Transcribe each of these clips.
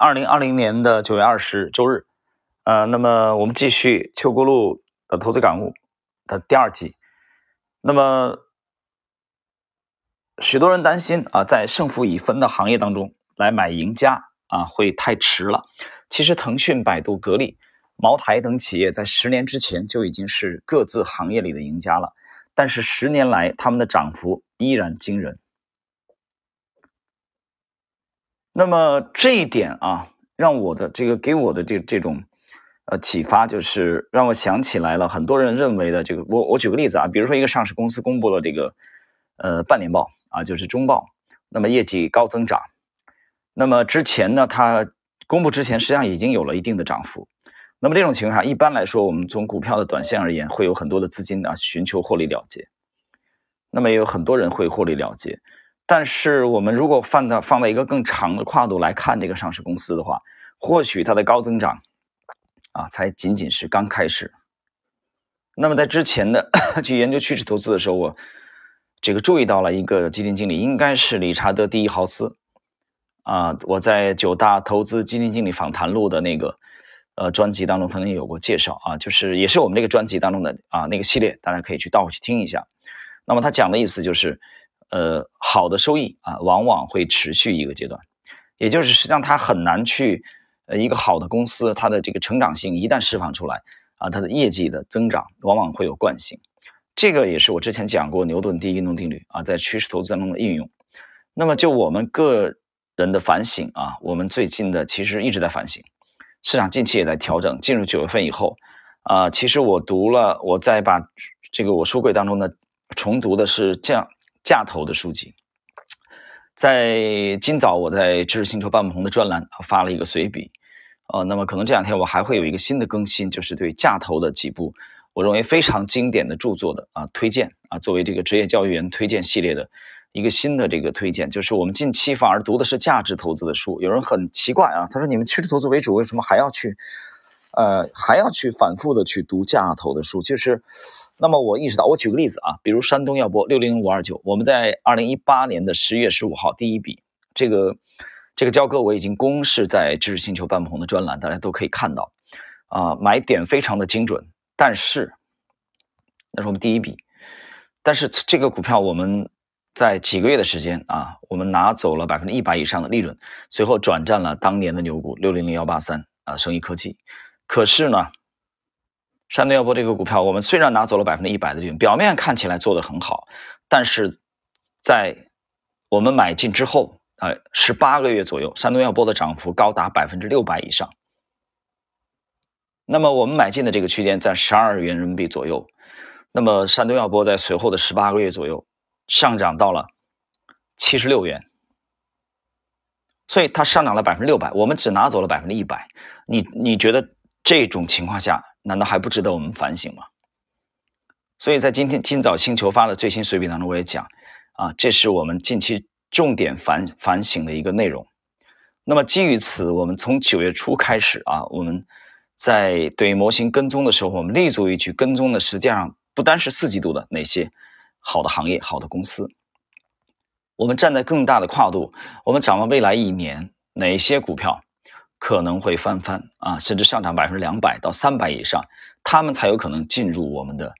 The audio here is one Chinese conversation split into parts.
二零二零年的九月二十周日，呃，那么我们继续秋咕噜的投资感悟的第二集。那么，许多人担心啊，在胜负已分的行业当中来买赢家啊，会太迟了。其实，腾讯、百度、格力、茅台等企业在十年之前就已经是各自行业里的赢家了，但是十年来他们的涨幅依然惊人。那么这一点啊，让我的这个给我的这这种呃启发，就是让我想起来了很多人认为的这个。我我举个例子啊，比如说一个上市公司公布了这个呃半年报啊，就是中报，那么业绩高增长，那么之前呢，它公布之前实际上已经有了一定的涨幅。那么这种情况下，一般来说，我们从股票的短线而言，会有很多的资金啊寻求获利了结，那么也有很多人会获利了结。但是我们如果放到放在一个更长的跨度来看这个上市公司的话，或许它的高增长，啊，才仅仅是刚开始。那么在之前的 去研究趋势投资的时候，我这个注意到了一个基金经理，应该是理查德·第一豪斯，啊，我在九大投资基金经理访谈录的那个呃专辑当中曾经有过介绍啊，就是也是我们这个专辑当中的啊那个系列，大家可以去倒回去听一下。那么他讲的意思就是。呃，好的收益啊，往往会持续一个阶段，也就是实际上它很难去，呃，一个好的公司，它的这个成长性一旦释放出来啊，它的业绩的增长往往会有惯性。这个也是我之前讲过牛顿第一运动定律啊，在趋势投资当中的应用。那么就我们个人的反省啊，我们最近的其实一直在反省，市场近期也在调整。进入九月份以后啊，其实我读了，我再把这个我书柜当中的重读的是这样样。价投的书籍，在今早我在知识星球半不红的专栏发了一个随笔，呃，那么可能这两天我还会有一个新的更新，就是对价投的几部我认为非常经典的著作的啊推荐啊，作为这个职业教育员推荐系列的一个新的这个推荐，就是我们近期反而读的是价值投资的书。有人很奇怪啊，他说你们趋势投资为主，为什么还要去呃还要去反复的去读价投的书？就是。那么我意识到，我举个例子啊，比如山东药玻六零零五二九，我们在二零一八年的十月十五号第一笔，这个这个交割我已经公示在知识星球半红的专栏，大家都可以看到，啊，买点非常的精准，但是那是我们第一笔，但是这个股票我们在几个月的时间啊，我们拿走了百分之一百以上的利润，随后转战了当年的牛股六零零幺八三啊，生意科技，可是呢。山东药玻这个股票，我们虽然拿走了百分之一百的利润，表面看起来做得很好，但是在我们买进之后，呃，十八个月左右，山东药玻的涨幅高达百分之六百以上。那么我们买进的这个区间在十二元人民币左右，那么山东药玻在随后的十八个月左右上涨到了七十六元，所以它上涨了百分之六百，我们只拿走了百分之一百。你你觉得这种情况下？难道还不值得我们反省吗？所以在今天今早星球发的最新随笔当中，我也讲啊，这是我们近期重点反反省的一个内容。那么基于此，我们从九月初开始啊，我们在对模型跟踪的时候，我们立足于去跟踪的，实际上不单是四季度的哪些好的行业、好的公司，我们站在更大的跨度，我们展望未来一年哪些股票。可能会翻番啊，甚至上涨百分之两百到三百以上，他们才有可能进入我们的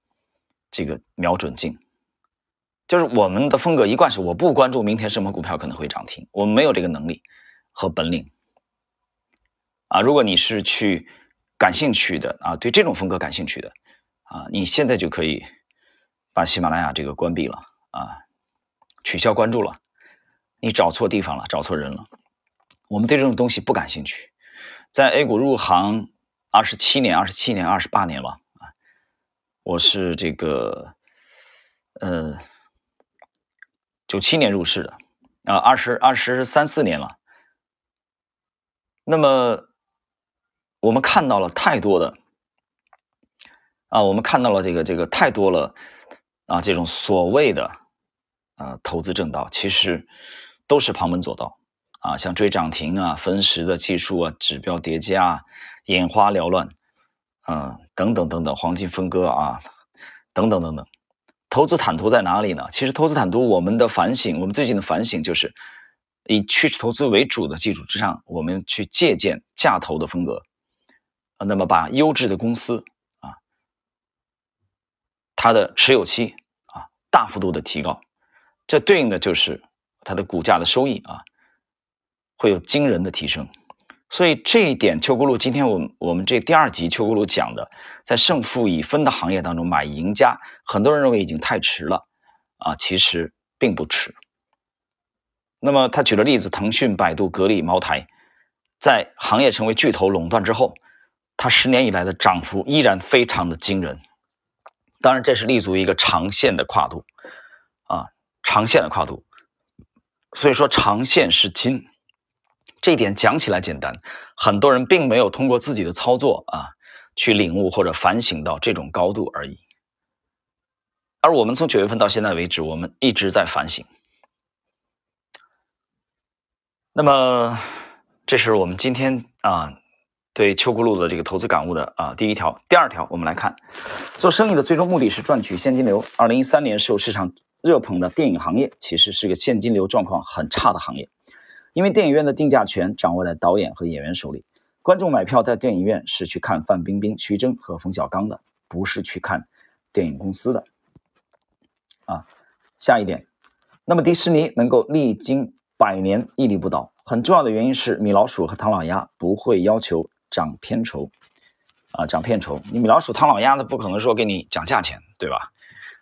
这个瞄准镜。就是我们的风格一贯是，我不关注明天什么股票可能会涨停，我们没有这个能力和本领啊。如果你是去感兴趣的啊，对这种风格感兴趣的啊，你现在就可以把喜马拉雅这个关闭了啊，取消关注了，你找错地方了，找错人了。我们对这种东西不感兴趣，在 A 股入行二十七年、二十七年、二十八年了啊！我是这个呃九七年入市的啊，二十二十三四年了。那么我们看到了太多的啊，我们看到了这个这个太多了啊，这种所谓的啊投资正道，其实都是旁门左道。啊，像追涨停啊、分时的技术啊、指标叠加、眼花缭乱，嗯，等等等等，黄金分割啊，等等等等，投资坦途在哪里呢？其实投资坦途，我们的反省，我们最近的反省就是，以趋势投资为主的基础之上，我们去借鉴价投的风格，那么把优质的公司啊，它的持有期啊大幅度的提高，这对应的就是它的股价的收益啊会有惊人的提升。所以这一点，邱国路今天我们我们这第二集邱国路讲的，在胜负已分的行业当中买赢家，很多人认为已经太迟了啊，其实并不迟。那么他举了例子，腾讯、百度、格力、茅台，在行业成为巨头垄断之后，它十年以来的涨幅依然非常的惊人。当然，这是立足于一个长线的跨度啊，长线的跨度。所以说，长线是金。这一点讲起来简单，很多人并没有通过自己的操作啊，去领悟或者反省到这种高度而已。而我们从九月份到现在为止，我们一直在反省。那么，这是我们今天啊对秋咕噜的这个投资感悟的啊第一条。第二条，我们来看，做生意的最终目的是赚取现金流。二零一三年受市场热捧的电影行业，其实是个现金流状况很差的行业。因为电影院的定价权掌握在导演和演员手里，观众买票在电影院是去看范冰冰、徐峥和冯小刚的，不是去看电影公司的。啊，下一点，那么迪士尼能够历经百年屹立不倒，很重要的原因是米老鼠和唐老鸭不会要求涨片酬，啊，涨片酬，你米老鼠、唐老鸭的不可能说给你涨价钱，对吧？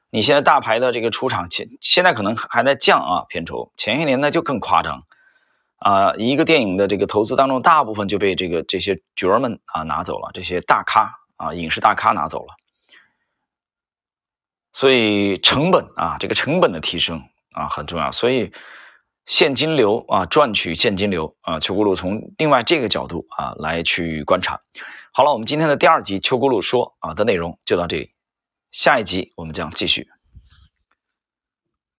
你现在大牌的这个出场前，现在可能还在降啊片酬，前些年呢就更夸张。啊，一个电影的这个投资当中，大部分就被这个这些角儿们啊拿走了，这些大咖啊，影视大咖拿走了。所以成本啊，这个成本的提升啊很重要。所以现金流啊，赚取现金流啊，邱国路从另外这个角度啊来去观察。好了，我们今天的第二集邱国路说啊的内容就到这里，下一集我们将继续。